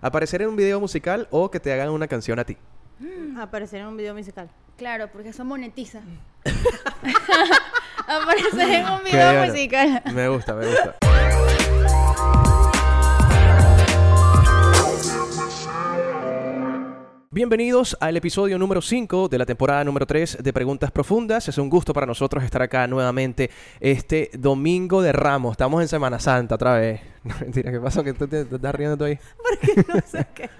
¿Aparecer en un video musical o que te hagan una canción a ti? Aparecer en un video musical. Claro, porque eso monetiza. Aparecer en un video bueno. musical. Me gusta, me gusta. Bienvenidos al episodio número 5 de la temporada número 3 de Preguntas Profundas. Es un gusto para nosotros estar acá nuevamente este domingo de Ramos. Estamos en Semana Santa otra vez. No, mentira, ¿qué pasó? ¿Que tú te, te estás riendo tú ahí? Porque no sé qué,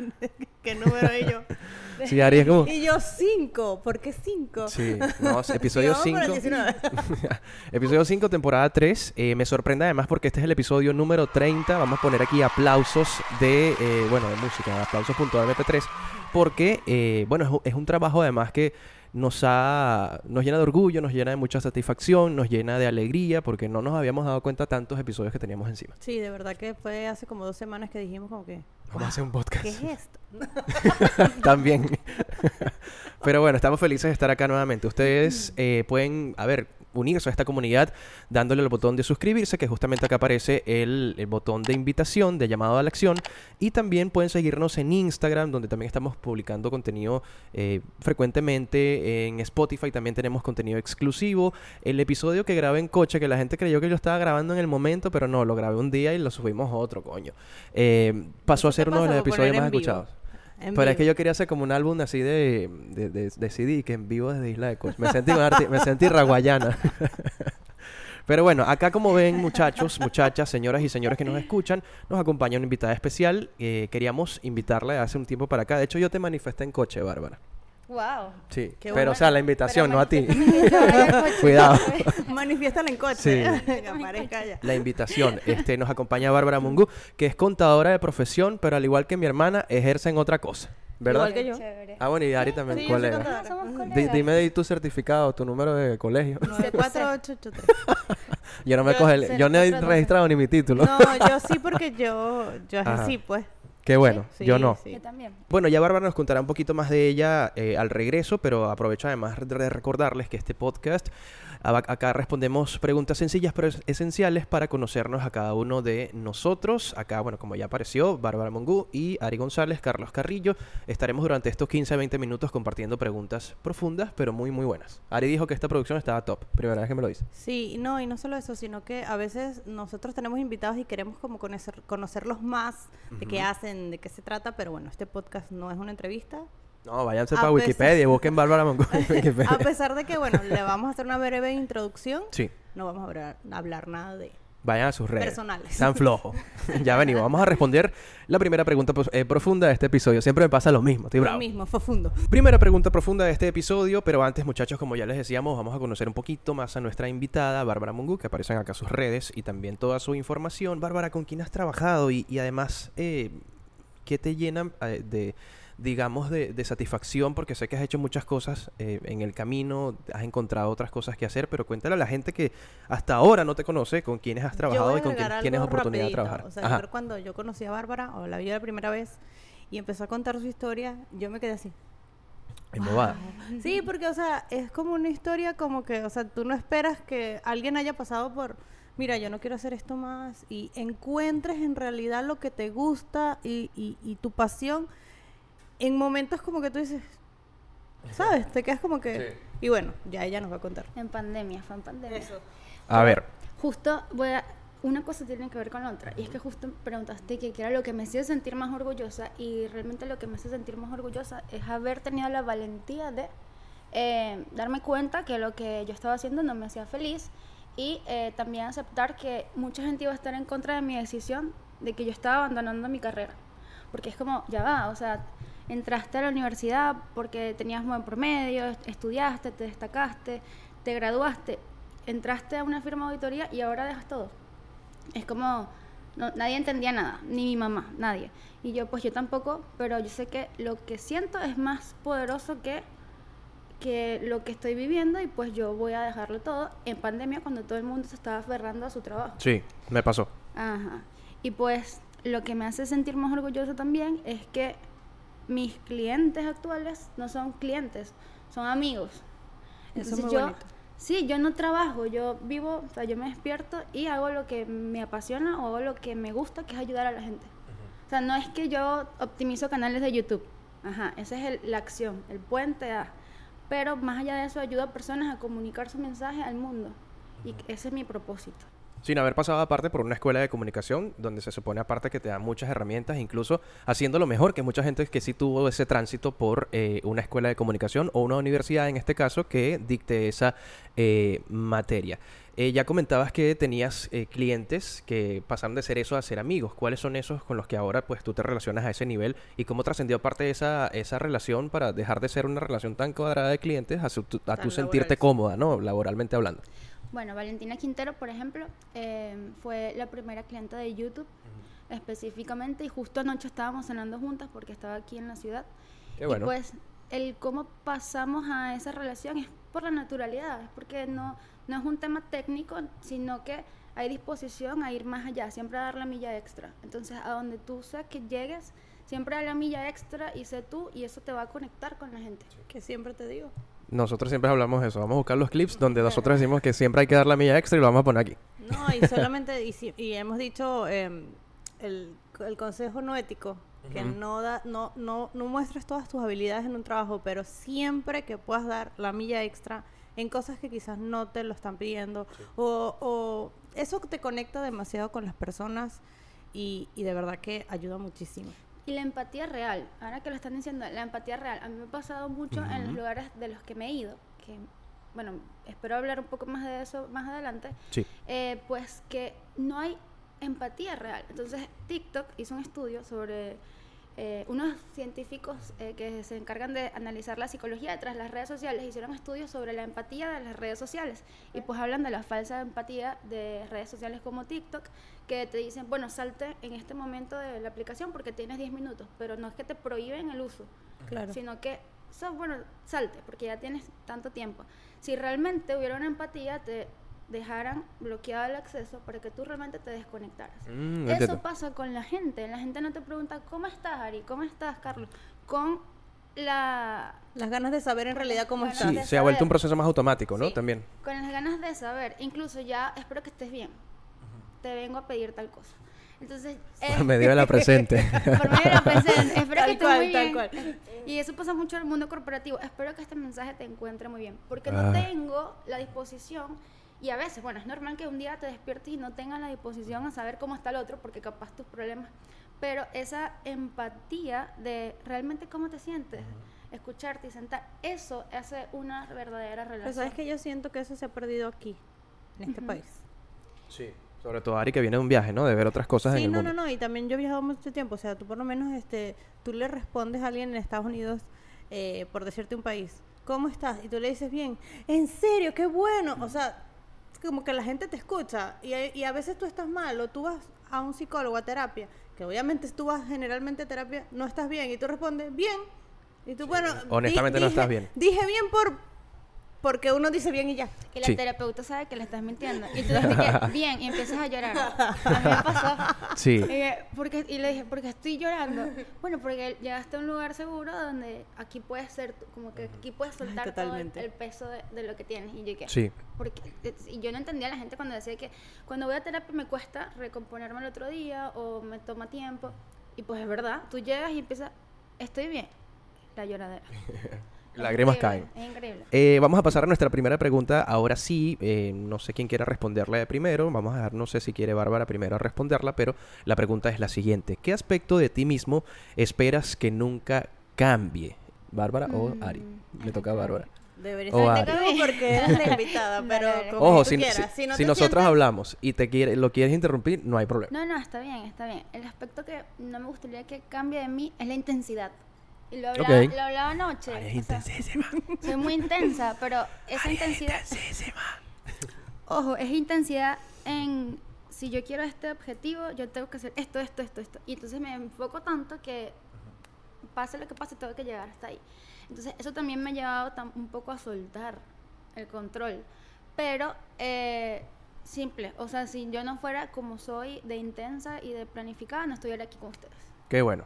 qué número es yo. Sí, Ari, es como... Y yo cinco. ¿Por qué cinco? Sí, no, episodio 5. 19. episodio 5, temporada 3. Eh, me sorprende además porque este es el episodio número 30. Vamos a poner aquí aplausos de, eh, bueno, de música, aplausos.mp3. Porque, eh, bueno, es un trabajo además que nos ha, nos llena de orgullo, nos llena de mucha satisfacción, nos llena de alegría, porque no nos habíamos dado cuenta tantos episodios que teníamos encima. Sí, de verdad que fue hace como dos semanas que dijimos como que... Vamos a hacer un podcast. ¿Qué es esto? También. Pero bueno, estamos felices de estar acá nuevamente. Ustedes eh, pueden, a ver, unirse a esta comunidad dándole el botón de suscribirse, que justamente acá aparece el, el botón de invitación, de llamado a la acción. Y también pueden seguirnos en Instagram, donde también estamos publicando contenido eh, frecuentemente. En Spotify también tenemos contenido exclusivo. El episodio que grabé en coche, que la gente creyó que yo estaba grabando en el momento, pero no, lo grabé un día y lo subimos a otro, coño. Eh, pasó a ser uno de los episodios más escuchados. En Pero es que yo quería hacer como un álbum así de, de, de- de CD, que en vivo desde Isla de Coach. Me sentí, me sentí raguayana. Pero bueno, acá como ven muchachos, muchachas, señoras y señores que nos escuchan, nos acompaña una invitada especial. Eh, queríamos invitarla hace un tiempo para acá. De hecho, yo te manifesté en coche, Bárbara. Wow. Sí, Qué pero o sea, la invitación, no a ti. Cuidado. Manifiéstala en coche. Sí. que aparezca ya. La invitación. Este, nos acompaña Bárbara Mungu, que es contadora de profesión, pero al igual que mi hermana, ejerce en otra cosa. ¿Verdad? Igual que yo. Chévere. Ah, bueno, y Ari también, Sí, yo soy colega. Ah, somos dime de tu certificado, tu número de colegio. 94883. Yo no me coge, yo no he registrado ni mi título. No, yo sí porque yo, yo Ajá. ejercí, pues. Qué bueno, Sí, yo no. sí. Yo también. Bueno, ya Bárbara nos contará un poquito más de ella eh, al regreso, pero aprovecho además de recordarles que este podcast, acá respondemos preguntas sencillas pero es- esenciales para conocernos a cada uno de nosotros. Acá, bueno, como ya apareció, Bárbara Mongú y Ari González, Carlos Carrillo, estaremos durante estos 15 a 20 minutos compartiendo preguntas profundas, pero muy, muy buenas. Ari dijo que esta producción estaba top, primera vez que me lo dice. Sí, no, y no solo eso, sino que a veces nosotros tenemos invitados y queremos como conocer, conocerlos más de qué hacen, de qué se trata, pero bueno, este podcast no es una entrevista. No, váyanse A para Wikipedia y busquen Bárbara Mongú en Wikipedia. A pesar de que, bueno, le vamos a hacer una breve introducción, Sí. no vamos a hablar, hablar nada de... Vayan a sus redes. Personales. Están flojos. ya venimos. Vamos a responder la primera pregunta eh, profunda de este episodio. Siempre me pasa lo mismo. Estoy Lo bravo. mismo, profundo. Primera pregunta profunda de este episodio, pero antes, muchachos, como ya les decíamos, vamos a conocer un poquito más a nuestra invitada, Bárbara Mungu, que aparecen acá sus redes y también toda su información. Bárbara, ¿con quién has trabajado? Y, y además, eh, ¿qué te llena eh, de, digamos, de, de satisfacción? Porque sé que has hecho muchas cosas eh, en el camino, has encontrado otras cosas que hacer, pero cuéntale a la gente que hasta ahora no te conoce, con quiénes has trabajado y con quién agregar tienes oportunidad de trabajar. O sea, yo cuando yo conocí a Bárbara, o la vi la primera vez, y empezó a contar su historia, yo me quedé así. Embobada. Sí, porque, o sea, es como una historia como que, o sea, tú no esperas que alguien haya pasado por, mira, yo no quiero hacer esto más, y encuentres en realidad lo que te gusta y, y, y tu pasión en momentos como que tú dices, ¿sabes? Te quedas como que... Y bueno, ya ella nos va a contar. En pandemia, fue en pandemia. A ver. Justo voy a... Una cosa tiene que ver con la otra. Y es que justo preguntaste que qué era lo que me hacía sentir más orgullosa. Y realmente lo que me hace sentir más orgullosa es haber tenido la valentía de eh, darme cuenta que lo que yo estaba haciendo no me hacía feliz. Y eh, también aceptar que mucha gente iba a estar en contra de mi decisión de que yo estaba abandonando mi carrera. Porque es como, ya va, o sea, entraste a la universidad porque tenías buen promedio, est- estudiaste, te destacaste, te graduaste, entraste a una firma de auditoría y ahora dejas todo. Es como, no- nadie entendía nada, ni mi mamá, nadie. Y yo, pues yo tampoco, pero yo sé que lo que siento es más poderoso que, que lo que estoy viviendo y pues yo voy a dejarlo todo en pandemia cuando todo el mundo se estaba aferrando a su trabajo. Sí, me pasó. Ajá. Y pues lo que me hace sentir más orgulloso también es que mis clientes actuales no son clientes, son amigos. Eso es Entonces muy yo, bonito. sí, yo no trabajo, yo vivo, o sea, yo me despierto y hago lo que me apasiona o hago lo que me gusta, que es ayudar a la gente. O sea, no es que yo optimizo canales de YouTube. Ajá, esa es el- la acción, el puente a... Pero más allá de eso, ayuda a personas a comunicar su mensaje al mundo. Y ese es mi propósito. Sin haber pasado aparte por una escuela de comunicación, donde se supone aparte que te dan muchas herramientas, incluso haciéndolo mejor que mucha gente que sí tuvo ese tránsito por eh, una escuela de comunicación o una universidad en este caso que dicte esa eh, materia. Eh, ya comentabas que tenías eh, clientes que pasaron de ser eso a ser amigos. ¿Cuáles son esos con los que ahora pues tú te relacionas a ese nivel y cómo trascendió aparte esa, esa relación para dejar de ser una relación tan cuadrada de clientes a, su- tu- a tú sentirte cómoda, ¿no? Laboralmente hablando. Bueno, Valentina Quintero, por ejemplo, eh, fue la primera clienta de YouTube específicamente y justo anoche estábamos cenando juntas porque estaba aquí en la ciudad. Qué bueno. Y pues el cómo pasamos a esa relación es por la naturalidad, es porque no, no es un tema técnico, sino que hay disposición a ir más allá, siempre a dar la milla extra. Entonces, a donde tú sea que llegues, siempre da la milla extra y sé tú y eso te va a conectar con la gente. Que siempre te digo. Nosotros siempre hablamos de eso. Vamos a buscar los clips donde nosotros decimos que siempre hay que dar la milla extra y lo vamos a poner aquí. No, y solamente, y, si- y hemos dicho em, el, el consejo no ético, que no, da, no, no, no muestres todas tus habilidades en un trabajo, pero siempre que puedas dar la milla extra en cosas que quizás no te lo están pidiendo, o, o eso te conecta demasiado con las personas y, y de verdad que ayuda muchísimo. Y la empatía real, ahora que lo están diciendo, la empatía real, a mí me ha pasado mucho en los lugares de los que me he ido, que, bueno, espero hablar un poco más de eso más adelante, Sí. eh, pues que no hay empatía real. Entonces, TikTok hizo un estudio sobre eh, unos científicos eh, que se encargan de analizar la psicología detrás de las redes sociales, hicieron estudios sobre la empatía de las redes sociales y pues hablan de la falsa empatía de redes sociales como TikTok, que te dicen, bueno, salte en este momento de la aplicación porque tienes 10 minutos, pero no es que te prohíben el uso, Claro. sino que, so, bueno, salte porque ya tienes tanto tiempo. Si realmente hubiera una empatía, te dejaran bloqueado el acceso para que tú realmente te desconectaras. Mm, Eso entiendo. pasa con la gente. La gente no te pregunta, ¿cómo estás, Ari? ¿Cómo estás, Carlos? Con la... Las ganas de saber en realidad cómo estás. Sí, se ha vuelto un saber. proceso más automático, ¿no? Sí. También. Con las ganas de saber. Incluso ya, espero que estés bien. Te vengo a pedir tal cosa. Entonces... Por eh, medio de la presente. por medio de la presente. Espero Tal que estés cual, muy tal bien. cual. Y eso pasa mucho en el mundo corporativo. Espero que este mensaje te encuentre muy bien. Porque Ah. no tengo la disposición. Y a veces, bueno, es normal que un día te despiertes y no tengas la disposición a saber cómo está el otro, porque capaz tus problemas. Pero esa empatía de realmente cómo te sientes, escucharte y sentar, eso hace una verdadera Pero relación. sabes que yo siento que eso se ha perdido aquí, en este Ujú. país. Sí. Sobre todo Ari que viene de un viaje, ¿no? De ver otras cosas en Sí, el no, mundo. no, no, y también yo he viajado mucho tiempo, o sea, tú por lo menos, este, tú le respondes a alguien en Estados Unidos, eh, por decirte un país, ¿cómo estás? Y tú le dices bien, ¿en serio? ¡Qué bueno! O sea, como que la gente te escucha y, a- y a veces tú estás mal o tú vas a un psicólogo a terapia, que obviamente tú vas generalmente a terapia, no estás bien y tú respondes, bien. Y tú, bueno, di- Honestamente no dije- estás bien. Dije bien por porque uno dice bien y ya. Y la Sí. terapeuta sabe que le estás mintiendo. Y tú dices que, bien, y empiezas a llorar. A mí me pasó. Sí. Y, dije, porque, y le dije, porque estoy llorando. Bueno, porque llegaste a un lugar seguro donde aquí puedes ser, como que aquí puedes soltar todo el, peso de, de lo que tienes. Y yo que, Sí. porque, y yo no entendía a la gente cuando decía que cuando voy a terapia me cuesta recomponerme el otro día o me toma tiempo. Y pues es verdad, tú llegas y empiezas, estoy bien. La lloradera. Lágrimas caen. Es increíble. Eh, vamos a pasar a nuestra primera pregunta. Ahora sí, eh, no sé quién quiera responderla de primero. Vamos a dejar, no sé si quiere Bárbara primero a responderla, pero la pregunta es la siguiente. ¿Qué aspecto de ti mismo esperas que nunca cambie? ¿Bárbara o Mm, Ari? Le toca a Bárbara. Deberías O ser tú porque eres la invitada, pero como Ojo, tú si, quieras. si- Si, no si nosotros sientes- hablamos y te quiere, lo quieres interrumpir, no hay problema. No, no, está bien, está bien. El aspecto que no me gustaría que cambie de mí es la intensidad. Y lo hablaba, Ok. lo hablaba anoche. Es sea, soy muy intensa, pero esa Ari es intensidad, intensísima. ojo, es intensidad en si yo quiero este objetivo, yo tengo que hacer esto, esto, esto, esto. Y entonces me enfoco tanto que pase lo que pase, tengo que llegar hasta ahí. Entonces, eso también me ha llevado un poco a soltar el control. Pero, eh, simple. O sea, si yo no fuera como soy de intensa y de planificada, no estuviera aquí con ustedes. Qué bueno.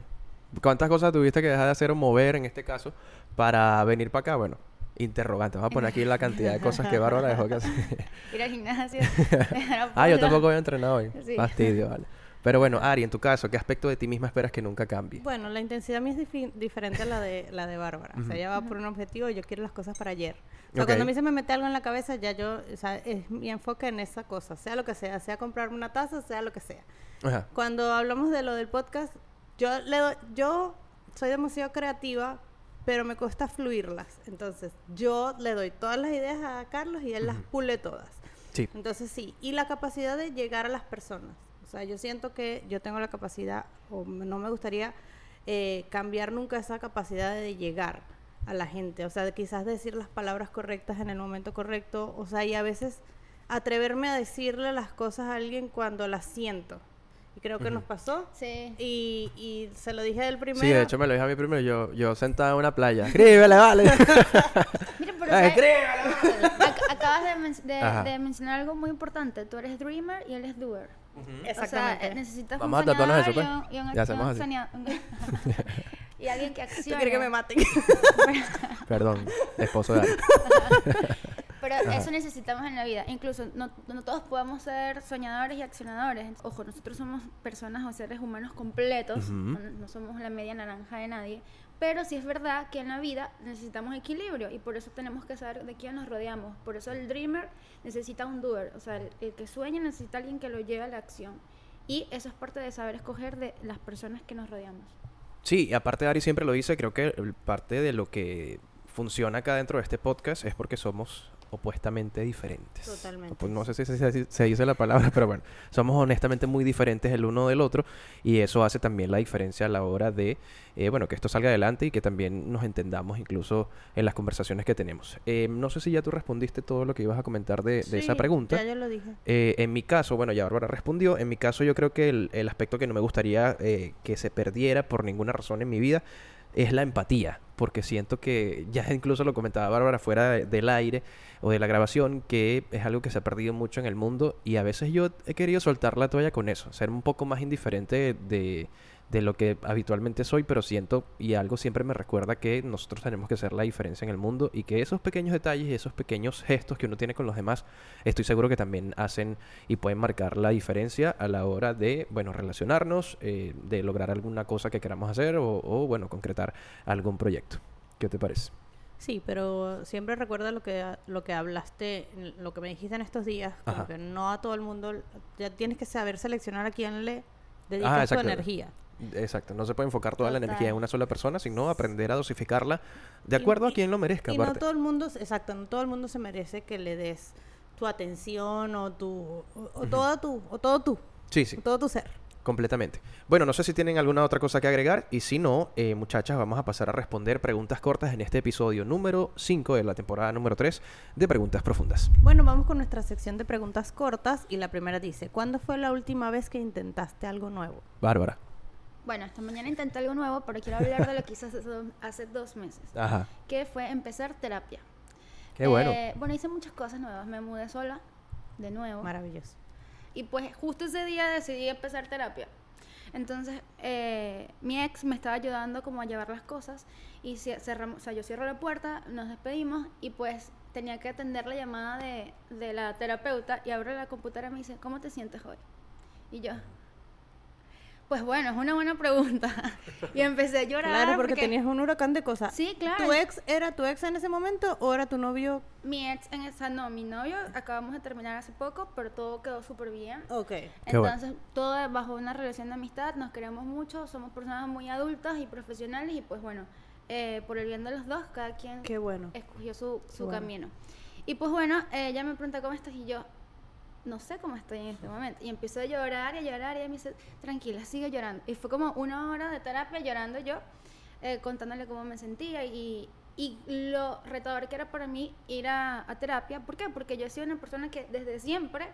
¿Cuántas cosas tuviste que dejar de hacer o mover en este caso para venir para acá? Bueno, interrogante. Vamos a poner aquí la cantidad de cosas que Bárbara dejó que hacer. Ir al gimnasio. ah, yo tampoco había entrenado hoy. Sí. Fastidio, vale. Pero bueno, Ari, en tu caso, ¿qué aspecto de ti misma esperas que nunca cambie? Bueno, la intensidad mía es diferente a la de, la de Bárbara. O sea, ella va por un objetivo y yo quiero las cosas para ayer. O sea, cuando a mí se me mete algo en la cabeza, ya yo, o sea, es mi enfoque en esa cosa, sea lo que sea, sea comprarme una taza, sea lo que sea. Ajá. Cuando hablamos de lo del podcast, yo le doy, yo soy demasiado creativa, pero me cuesta fluirlas. Entonces, yo le doy todas las ideas a Carlos y él las pule todas. Sí. Entonces, sí, y la capacidad de llegar a las personas. O sea, yo siento que yo tengo la capacidad, o no me gustaría eh, cambiar nunca esa capacidad de llegar a la gente. O sea, de quizás decir las palabras correctas en el momento correcto. O sea, y a veces atreverme a decirle las cosas a alguien cuando las siento. Creo que nos pasó. Sí. Y, y se lo dije del primero. Sí, de hecho me lo dije a mí primero, yo, yo sentado en una playa. Escríbele, vale. Mira, pero Ay, ¿sabes? Ac- acabas de, men- de- de mencionar algo muy importante. Tú eres dreamer y él es doer. Exactamente. O sea, necesitas Vamos a un tatuarnos eso, pues. y un, y un- Ya hacemos así. y alguien que ¿Tú accione. quieres que me maten? Perdón, esposo de Ari. Pero eso necesitamos en la vida. Incluso no, no todos podemos ser soñadores y accionadores. Ojo, nosotros somos personas o seres humanos completos. Ujú. no, no somos la media naranja de nadie. Pero sí es verdad que en la vida necesitamos equilibrio y por eso tenemos que saber de quién nos rodeamos. Por eso el dreamer necesita un doer. O sea, el, el que sueña necesita alguien que lo lleve a la acción. Y eso es parte de saber escoger de las personas que nos rodeamos. Sí, y aparte Ari siempre lo dice, creo que parte de lo que funciona acá dentro de este podcast es porque somos opuestamente diferentes. Totalmente. Pues no sé si se, dice la palabra, pero bueno, somos honestamente muy diferentes el uno del otro y eso hace también la diferencia a la hora de, eh, bueno, que esto salga adelante y que también nos entendamos incluso en las conversaciones que tenemos. Eh, no sé si ya tú respondiste todo lo que ibas a comentar de, de esa pregunta. Ya yo lo dije. Eh, en mi caso, bueno, ya Bárbara respondió. En mi caso, yo creo que el, el aspecto que no me gustaría eh, que se perdiera por ninguna razón en mi vida es la empatía. Porque siento que, ya incluso lo comentaba Bárbara fuera de- del aire o de la grabación, que es algo que se ha perdido mucho en el mundo. Y a veces yo he querido soltar la toalla con eso, ser un poco más indiferente de, de lo que habitualmente soy, pero siento y algo siempre me recuerda que nosotros tenemos que ser la diferencia en el mundo y que esos pequeños detalles y esos pequeños gestos que uno tiene con los demás, estoy seguro que también hacen y pueden marcar la diferencia a la hora de, bueno, relacionarnos, eh, de lograr alguna cosa que queramos hacer o, o, bueno, concretar algún proyecto. ¿Qué te parece? Sí, pero siempre recuerda lo que lo que hablaste, lo que me dijiste en estos días, como que no a todo el mundo, ya tienes que saber seleccionar a quién le dedicas Ah, tu energía. Exacto, no se puede enfocar toda la energía en una sola persona, sino aprender a dosificarla de acuerdo a quien lo merezca. Y no todo el mundo, exacto, no todo el mundo se merece que le des tu atención o tu o, o todo tu o todo tú, Sí, sí. o todo tu ser. Completamente. Bueno, no sé si tienen alguna otra cosa que agregar y si no, eh, muchachas, vamos a pasar a responder preguntas cortas en este episodio número 5 de la temporada número 3 de Preguntas Profundas. Bueno, vamos con nuestra sección de preguntas cortas y la primera dice, ¿cuándo fue la última vez que intentaste algo nuevo? Bárbara. Bueno, esta mañana intenté algo nuevo, pero quiero hablar de lo que hice hace, do- hace dos meses, Ajá. que fue empezar terapia. Qué bueno. Eh, bueno, hice muchas cosas nuevas. Me mudé sola, de nuevo. Maravilloso. Y pues justo ese día decidí empezar terapia. Entonces, eh, mi ex me estaba ayudando como a llevar las cosas y cerramos, o sea, yo cierro la puerta, nos despedimos y pues tenía que atender la llamada de, de la terapeuta y abro la computadora y me dice, ¿cómo te sientes hoy? Y yo, pues bueno, es una buena pregunta. y empecé a llorar. Claro, porque, tenías un huracán de cosas. Sí, claro. ¿Tu ex era tu ex en ese momento o era tu novio? Mi ex en esa, no, mi novio acabamos de terminar hace poco, pero todo quedó súper bien. Ok. Qué bueno. Entonces, todo es bajo una relación de amistad, nos queremos mucho, somos personas muy adultas y profesionales y pues bueno, eh, por el bien de los dos, cada quien Qué bueno. escogió su, su bueno. camino. Y pues bueno, eh, ella me pregunta cómo estás y yo no sé cómo estoy en este momento. Y empiezo a llorar y a llorar y ella me dice, tranquila, sigue llorando. Y fue como una hora de terapia llorando yo, eh, contándole cómo me sentía y, y lo retador que era para mí ir a, terapia. ¿Por qué? Porque yo he sido una persona que desde siempre,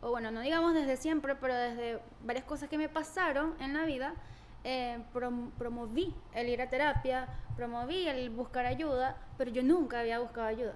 o bueno, no digamos desde siempre, pero desde varias cosas que me pasaron en la vida, eh, prom- promoví el ir a terapia, promoví el buscar ayuda, pero yo nunca había buscado ayuda.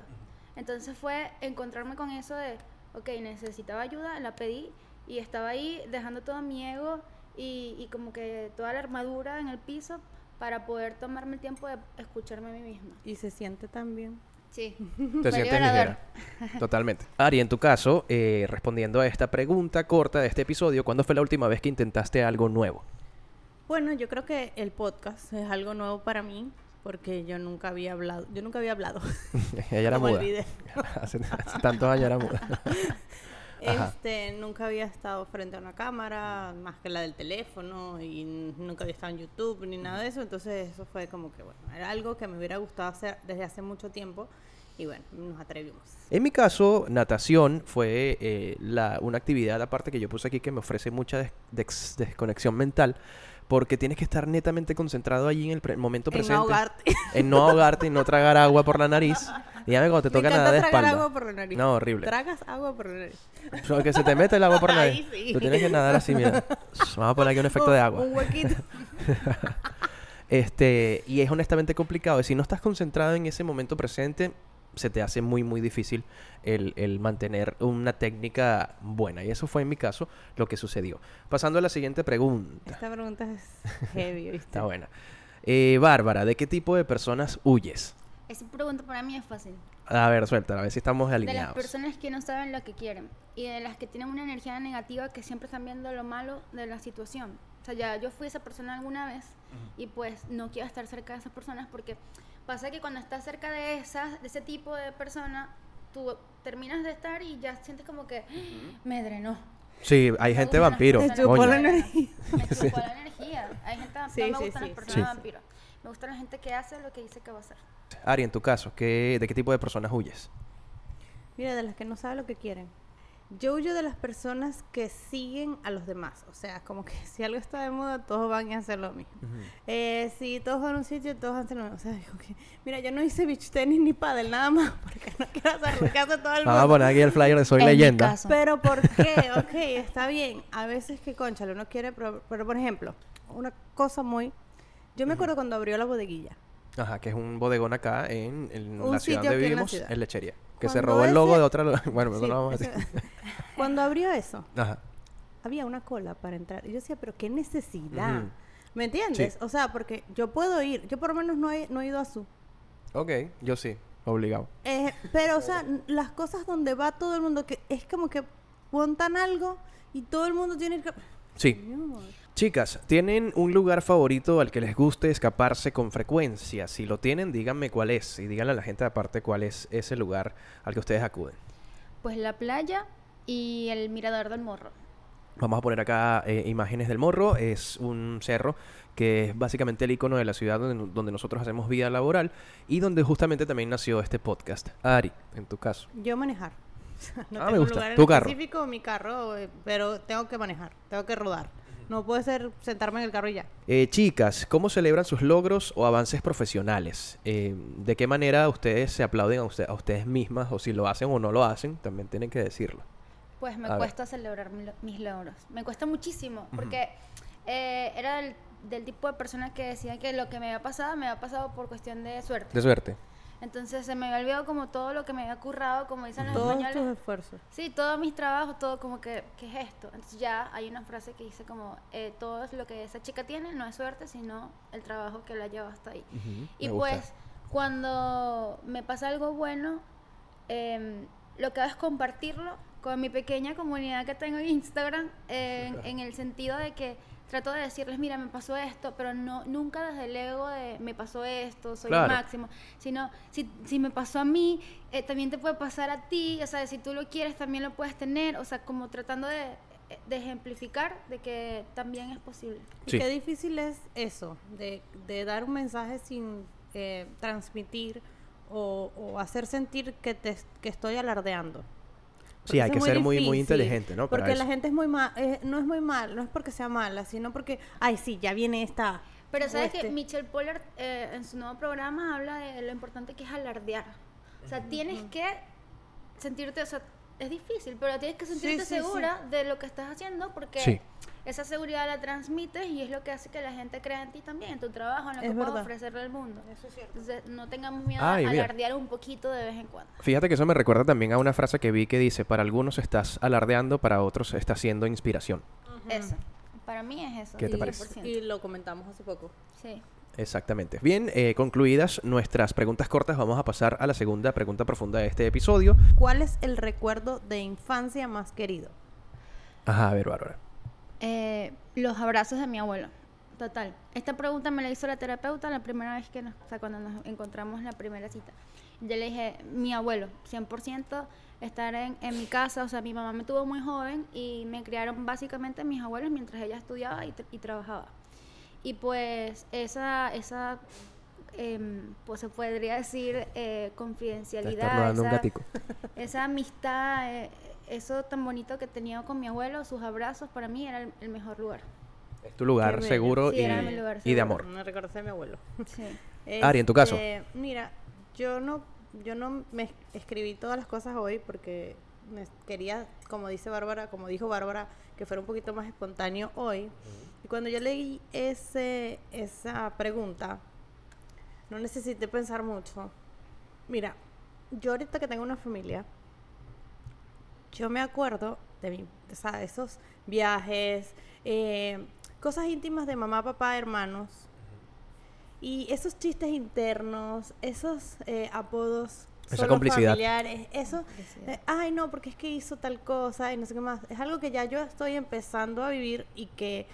Entonces fue encontrarme con eso de, ok, necesitaba ayuda, la pedí y estaba ahí dejando todo mi ego y, y como que toda la armadura en el piso para poder tomarme el tiempo de escucharme a mí misma. Y se siente tan bien. Sí. Te sientes ligera. Totalmente. Ari, en tu caso, eh, respondiendo a esta pregunta corta de este episodio, ¿cuándo fue la última vez que intentaste algo nuevo? Bueno, yo creo que el podcast es algo nuevo para mí porque yo nunca había hablado, yo nunca había hablado. Ella era muda. hace, hace tantos años era muda. Este, nunca había estado frente a una cámara, más que la del teléfono, y nunca había estado en YouTube ni nada de eso. Entonces, eso fue como que, bueno, era algo que me hubiera gustado hacer desde hace mucho tiempo. Y bueno, nos atrevimos. En mi caso, natación fue eh, la, una actividad aparte que yo puse aquí que me ofrece mucha des- desconexión mental porque tienes que estar netamente concentrado allí en el pre- momento En presente. no ahogarte. En no ahogarte y no tragar agua por la nariz. Dígame cuando te toca nada de tragar espalda. agua por la nariz. No, horrible. Tragas agua por la nariz. Solo que se te mete el agua por la Ahí nariz. sí. Tú tienes que nadar así, mira. Vamos a poner aquí un efecto de agua. Un huequito. Este, y es honestamente complicado. Y si no estás concentrado en ese momento presente, se te hace muy, muy difícil el, el mantener una técnica buena. Y eso fue en mi caso lo que sucedió. Pasando a la siguiente pregunta. Esta pregunta es heavy, ¿viste? Está buena. Eh, Bárbara, ¿de qué tipo de personas huyes? Esa pregunta para mí es fácil. A ver, suelta, a ver si estamos De las alineados. personas que no saben lo que quieren y de las que tienen una energía negativa que siempre están viendo lo malo de la situación. O sea, ya yo fui esa persona alguna vez y pues no quiero estar cerca de esas personas porque pasa que cuando estás cerca de esas, de ese tipo de persona, tú terminas de estar y ya sientes como que "Ah, me drenó. Sí, hay Me gente vampiro. Personas chupó la energía. Me chupó la energía. Hay gente vampiro. Sí, no me sí, gustan sí, las personas sí. vampiros. Me gusta la gente que hace lo que dice que va a hacer. Ari, en tu caso, ¿qué, ¿de qué tipo de personas huyes? Mira, de las que no saben lo que quieren. Yo huyo de las personas que siguen a los demás. O sea, como que si algo está de moda, todos van a hacer lo mismo. Eh, si todos van a un sitio, todos hacen lo mismo. O sea, digo que, mira, yo no hice beach tenis ni paddle, nada más, porque no quiero hacer lo que hace todo el Vamos a mundo. poner aquí el flyer de Soy En mi Leyenda. caso. Pero ¿por qué? Ok, está bien. A veces que, conchale, uno quiere... Pero, pero, por ejemplo, una cosa muy... Yo me acuerdo cuando abrió la bodeguilla. Ajá, que es un bodegón acá en, en la ciudad donde en vivimos, ciudad. en Lechería. Que se robó el logo de otra... Bueno, Sí, no lo vamos a decir. Cuando abrió eso, Ajá. había una cola para entrar. Y yo decía, pero qué necesidad. ¿Me entiendes? O sea, porque yo puedo ir. Yo por lo menos no he, no he ido a su. Ok, yo sí, obligado. Eh, pero, o sea, las cosas donde va todo el mundo, que es como que montan algo y todo el mundo tiene que... Sí. Señor. Chicas, ¿tienen un lugar favorito al que les guste escaparse con frecuencia? Si lo tienen, díganme cuál es. Y díganle a la gente aparte cuál es ese lugar al que ustedes acuden. Pues la playa y el mirador del morro. Vamos a poner acá eh, imágenes del Morro. Es un cerro que es básicamente el icono de la ciudad donde, donde nosotros hacemos vida laboral y donde justamente también nació este podcast. Ari, en tu caso. Yo manejar. No Ah, me tengo un gusta. lugar en Tu carro. específico, mi carro, eh, pero tengo que manejar, tengo que rodar. No puede ser sentarme en el carro y ya. Eh, chicas, ¿cómo celebran sus logros o avances profesionales? Eh, ¿De qué manera ustedes se aplauden a, usted- a ustedes mismas o si lo hacen o no lo hacen? También tienen que decirlo. Pues me A ver. cuesta celebrar mis logros. Me cuesta muchísimo, porque eh, era del, del tipo de persona que decía que lo que me había pasado, me había pasado por cuestión de suerte. De suerte. Entonces se me había olvidado como todo lo que me había currado, como dicen los Todos españoles. tus esfuerzos. Sí, todos mis trabajos, todo como que, ¿qué es esto? Entonces ya hay una frase que dice como, eh, todo es lo que esa chica tiene, no es suerte, sino el trabajo que la lleva hasta ahí. Y me gusta. pues cuando me pasa algo bueno, em, lo que hago es compartirlo con mi pequeña comunidad que tengo en Instagram, en, en el sentido de que trato de decirles, mira, me pasó esto, pero no nunca desde el ego de me pasó esto, soy Claro. el máximo, sino si, si me pasó a mí, eh, también te puede pasar a ti, o sea, si tú lo quieres, también lo puedes tener, o sea, como tratando de, de ejemplificar de que también es posible. Y qué difícil es eso, de, de dar un mensaje sin eh, transmitir o, o hacer sentir que, te, que estoy alardeando. Sí, hay que ser muy, muy inteligente, ¿no? Para Porque la gente es muy mal, no es muy mal, no es porque sea mala, sino porque, ay, sí, ya viene esta. Pero sabes este. que Michelle Pollard eh, en su nuevo programa habla de lo importante que es alardear. O sea, tienes que sentirte, o sea, es difícil, pero tienes que sentirte sí, sí. segura de lo que estás haciendo porque Sí. Esa seguridad la transmites y es lo que hace que la gente crea en ti también, en tu trabajo, en lo Es que puedes verdad. ofrecerle al mundo. Eso es cierto. Entonces, no tengamos miedo Ay, a mira. alardear un poquito de vez en cuando. Fíjate que eso me recuerda también a una frase que vi que dice, para algunos estás alardeando, para otros estás siendo inspiración. Eso. Para mí es eso. ¿Qué te parece? 100%. Y lo comentamos hace poco. Sí. Exactamente. Bien, eh, concluidas nuestras preguntas cortas, vamos a pasar a la segunda pregunta profunda de este episodio. ¿Cuál es el recuerdo de infancia más querido? Ajá, a ver, Bárbara. Eh, los abrazos de mi abuelo. Total. Esta pregunta me la hizo la terapeuta la primera vez que nos, o sea, cuando nos encontramos en la primera cita. Yo le dije, mi abuelo, 100% estar en, en mi casa. O sea, mi mamá me tuvo muy joven y me criaron básicamente mis abuelos mientras ella estudiaba y, tra- y trabajaba. Y pues esa, esa em, pues se podría decir eh, confidencialidad. esa- esa amistad, eh, eso tan bonito que tenía con mi abuelo, sus abrazos, para mí era el, el mejor lugar. Es tu lugar seguro Sí, y, era mi lugar y de amor. Me recordaste a mi abuelo. Sí. Ari, en tu caso. Este, Mira, yo no, yo no me es- escribí todas las cosas hoy porque me quería, como dice Bárbara, como dijo Bárbara, que fuera un poquito más espontáneo hoy. Y cuando yo leí ese, esa pregunta, no necesité pensar mucho. Mira, yo ahorita que tengo una familia, yo me acuerdo de, mi, o sea, de esos viajes, eh, cosas íntimas de mamá, papá, hermanos. Y esos chistes internos, esos eh, apodos Esa solo complicidad. familiares, eso, Complicidad. eh, ay no, porque es que hizo tal cosa y no sé qué más. Es algo que ya yo estoy empezando a vivir y que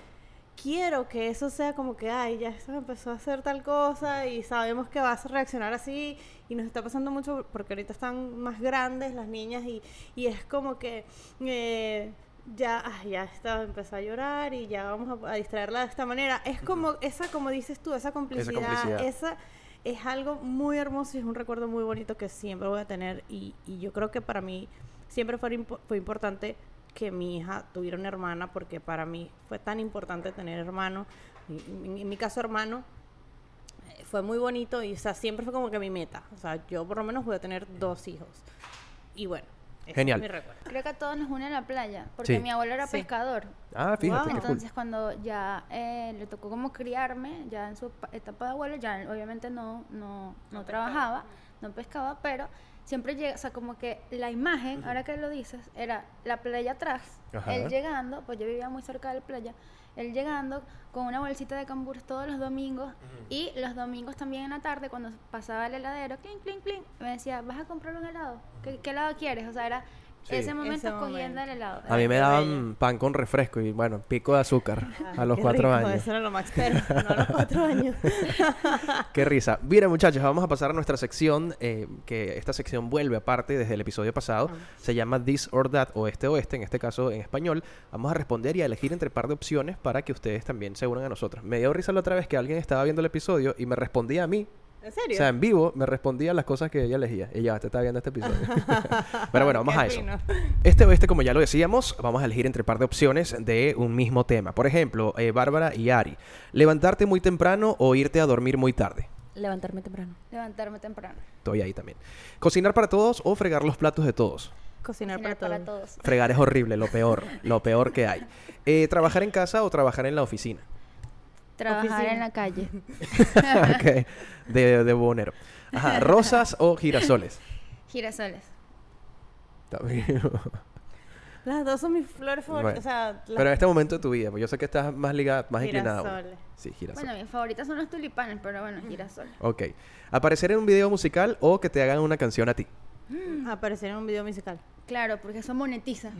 quiero que eso sea como que, ay, ya eso empezó a hacer tal cosa y sabemos que vas a reaccionar así y nos está pasando mucho porque ahorita están más grandes las niñas y, y es como que eh, ya, ay, ya está, empezó a llorar y ya vamos a, a distraerla de esta manera. Es como esa, como dices tú, esa complicidad, complicidad. esa es algo muy hermoso y es un recuerdo muy bonito que siempre voy a tener y, y yo creo que para mí siempre fue, impo- fue importante que mi hija tuviera una hermana porque para mí fue tan importante tener hermano. En, mi caso hermano eh, fue muy bonito y o sea, siempre fue como que mi meta. O sea, yo por lo menos voy a tener dos hijos. Y bueno, Genial. es mi recuerdo. Creo que a todos nos une la playa, porque Sí. mi abuelo era Sí. pescador. Ah, fíjate, Wow. qué cool. Entonces cuando ya eh, le tocó como criarme, ya en su pa- etapa de abuelo, ya obviamente no, no, no trabajaba, no pescaba, pero siempre llega, o sea, como que la imagen, ahora que lo dices, era la playa atrás, Ajá. él llegando, pues yo vivía muy cerca de la playa, él llegando con una bolsita de cambur todos los domingos y los domingos también en la tarde cuando pasaba el heladero, clink, clink, clink, me decía, ¿vas a comprar un helado? ¿Qué, qué helado quieres? O sea, era Sí. ese momento momento. el helado. A mí me daban bello. pan con refresco y bueno, pico de azúcar a los Qué cuatro rico, años. Eso era lo más, pero no a los cuatro años. Qué risa. Mira, muchachos, vamos a pasar a nuestra sección, eh, que esta sección vuelve aparte desde el episodio pasado. Se llama This or That, o este o este, en este caso en español. Vamos a responder y a elegir entre par de opciones para que ustedes también se unan a nosotros. Me dio risa la otra vez que alguien estaba viendo el episodio y me respondía a mí. ¿En O serio? sea, en vivo me respondía las cosas que ella elegía. Y ya, te está viendo este episodio. Pero bueno, vamos a eso. fino. Este o este, como ya lo decíamos, vamos a elegir entre par de opciones de un mismo tema. Por ejemplo, eh, Bárbara y Ari. Levantarte muy temprano o irte a dormir muy tarde. Levantarme temprano. Levantarme temprano. Estoy ahí también. Cocinar para todos o fregar los platos de todos. Cocinar, Cocinar para, para todos. todos. Fregar es horrible, lo peor, lo peor que hay. Eh, trabajar en casa o trabajar en la oficina. Trabajar Oficina. en la calle. Ok, de, de bonero. Ajá, rosas o girasoles. Girasoles. También. Las dos son mis flores favoritas. Bueno, O sea, las Pero en este momento de tu vida, pues yo sé que estás más ligada, más inclinada. girasoles. Sí, girasoles. Bueno, mis favoritas son los tulipanes, pero bueno, girasoles. Ok. Aparecer en un video musical o que te hagan una canción a ti. Aparecer en un video musical. Claro, porque eso monetiza.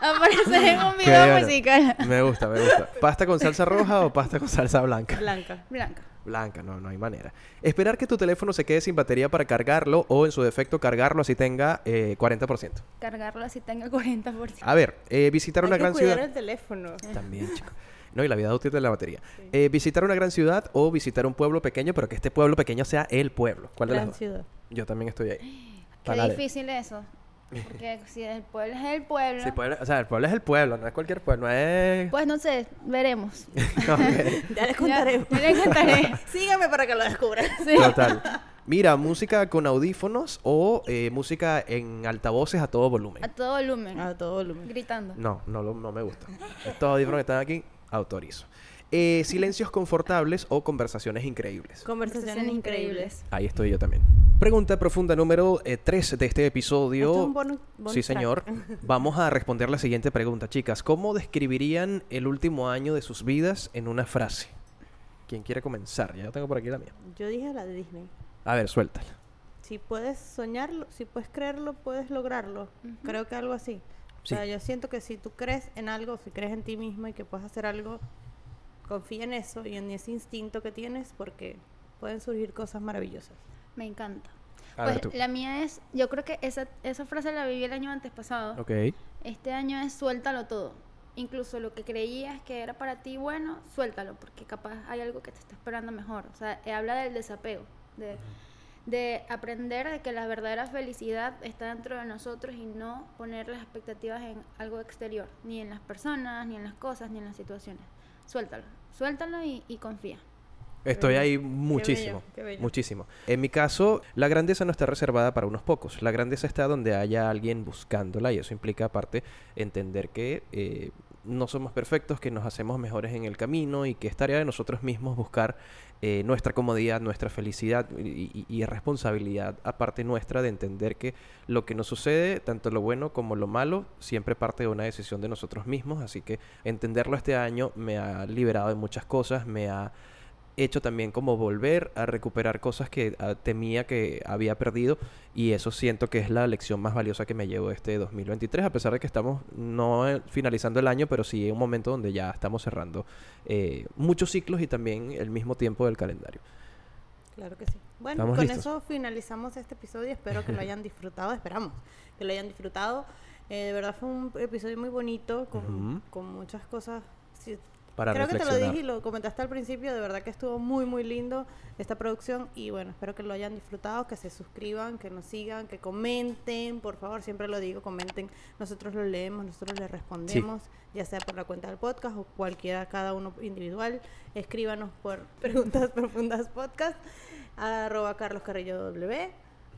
Aparecer en un video bueno. musical. Me gusta, me gusta. ¿Pasta con salsa roja o pasta con salsa blanca? Blanca. Blanca. Blanca, no, no hay manera. Esperar que tu teléfono se quede sin batería para cargarlo o en su defecto cargarlo así tenga eh, 40%. Cargarlo así tenga el 40%. A ver, eh, visitar una que gran cuidar ciudad. el teléfono. También, chico. No, y la vida útil de la batería. Eh, visitar una gran ciudad o visitar un pueblo pequeño, pero que este pueblo pequeño sea el pueblo. ¿Cuál de las Gran dos? ciudad. Yo también estoy ahí. Qué difícil eso. Porque si el pueblo es el pueblo, Sí, pueblo- o sea, el pueblo es el pueblo, no es cualquier pueblo, no es... pues no sé, veremos. Ya les contaré. Ya, ya les contaré. Síganme para que lo descubran. Sí. Total. Mira, música con audífonos o eh, música en altavoces a todo volumen. A todo volumen. A todo volumen. Gritando. No, no, no me gusta. Estos audífonos que están aquí, autorizo. Eh, silencios confortables o conversaciones increíbles. Conversaciones increíbles. Ahí estoy yo también. Pregunta profunda número 3 de este episodio. Esto es un bonus- bonus sí, track. señor. Vamos a responder la siguiente pregunta, chicas. ¿Cómo describirían el último año de sus vidas en una frase? ¿Quién quiere comenzar? Ya tengo por aquí la mía. Yo dije la de Disney. A ver, suéltala. Si puedes soñarlo, si puedes creerlo, puedes lograrlo. Creo que algo así. O sea, yo siento que si tú crees en algo, si crees en ti mismo y que puedes hacer algo, confía en eso y en ese instinto que tienes porque pueden surgir cosas maravillosas. Me encanta. A Pues la mía es, yo creo que esa, esa frase la viví el año antes pasado. Ok. Este año es suéltalo todo. Incluso lo que creías que era para ti bueno, suéltalo, porque capaz hay algo que te está esperando mejor. O sea, eh, habla del desapego, de, de aprender de que la verdadera felicidad está dentro de nosotros y no poner las expectativas en algo exterior, ni en las personas, ni en las cosas, ni en las situaciones. Suéltalo, suéltalo y, y confía. Estoy ahí qué muchísimo, bello, qué bello. muchísimo. En mi caso, la grandeza no está reservada para unos pocos. La grandeza está donde haya alguien buscándola y eso implica aparte entender que eh, no somos perfectos, que nos hacemos mejores en el camino y que es tarea de nosotros mismos buscar eh, nuestra comodidad, nuestra felicidad y, y- y es responsabilidad aparte nuestra de entender que lo que nos sucede, tanto lo bueno como lo malo, siempre parte de una decisión de nosotros mismos. Así que entenderlo este año me ha liberado de muchas cosas, me ha hecho también como volver a recuperar cosas que ah, temía que había perdido y eso siento que es la lección más valiosa que me llevo este 2023 a pesar de que estamos no eh, finalizando el año pero sí en un momento donde ya estamos cerrando eh, muchos ciclos y también el mismo tiempo del calendario Claro que sí. Bueno, ¿Estamos con listos? eso finalizamos este episodio. Espero que lo hayan disfrutado. Esperamos que lo hayan disfrutado. Eh, de verdad fue un episodio muy bonito, con, Ujú. con muchas cosas. Para Creo que te lo dije y lo comentaste al principio. De verdad que estuvo muy, muy lindo esta producción. Y bueno, espero que lo hayan disfrutado, que se suscriban, que nos sigan, que comenten. Por favor, siempre lo digo, comenten. Nosotros lo leemos, nosotros les respondemos, ya sea por la cuenta del podcast o cualquiera, cada uno individual. Escríbanos por Preguntas Profundas Podcast, arroba Carlos Carrillo W,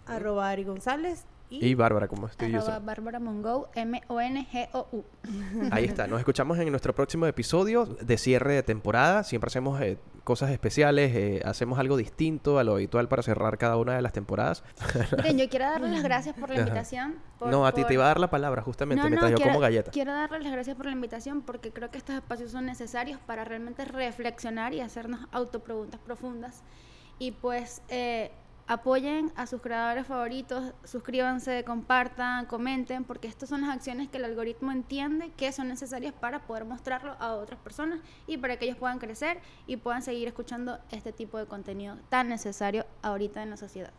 arroba Ari González. Y, y Bárbara como estoy yo Bárbara Mongo, M-O-N-G-O-U. Ahí está, nos escuchamos en nuestro próximo episodio de cierre de temporada. Siempre hacemos eh, cosas especiales, eh, hacemos algo distinto a lo habitual para cerrar cada una de las temporadas. Miren, yo quiero darles las gracias por la invitación. por- no, a ti por- te iba a dar la palabra justamente, No, mientras no, yo quiero, como galleta. quiero darles las gracias por la invitación porque creo que estos espacios son necesarios para realmente reflexionar y hacernos autopreguntas profundas. Y pues eh, apoyen a sus creadores favoritos, suscríbanse, compartan, comenten, porque estas son las acciones que el algoritmo entiende que son necesarias para poder mostrarlo a otras personas y para que ellos puedan crecer y puedan seguir escuchando este tipo de contenido tan necesario ahorita en la sociedad.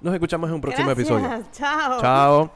Nos escuchamos en un próximo Gracias. episodio. Chao. Chao.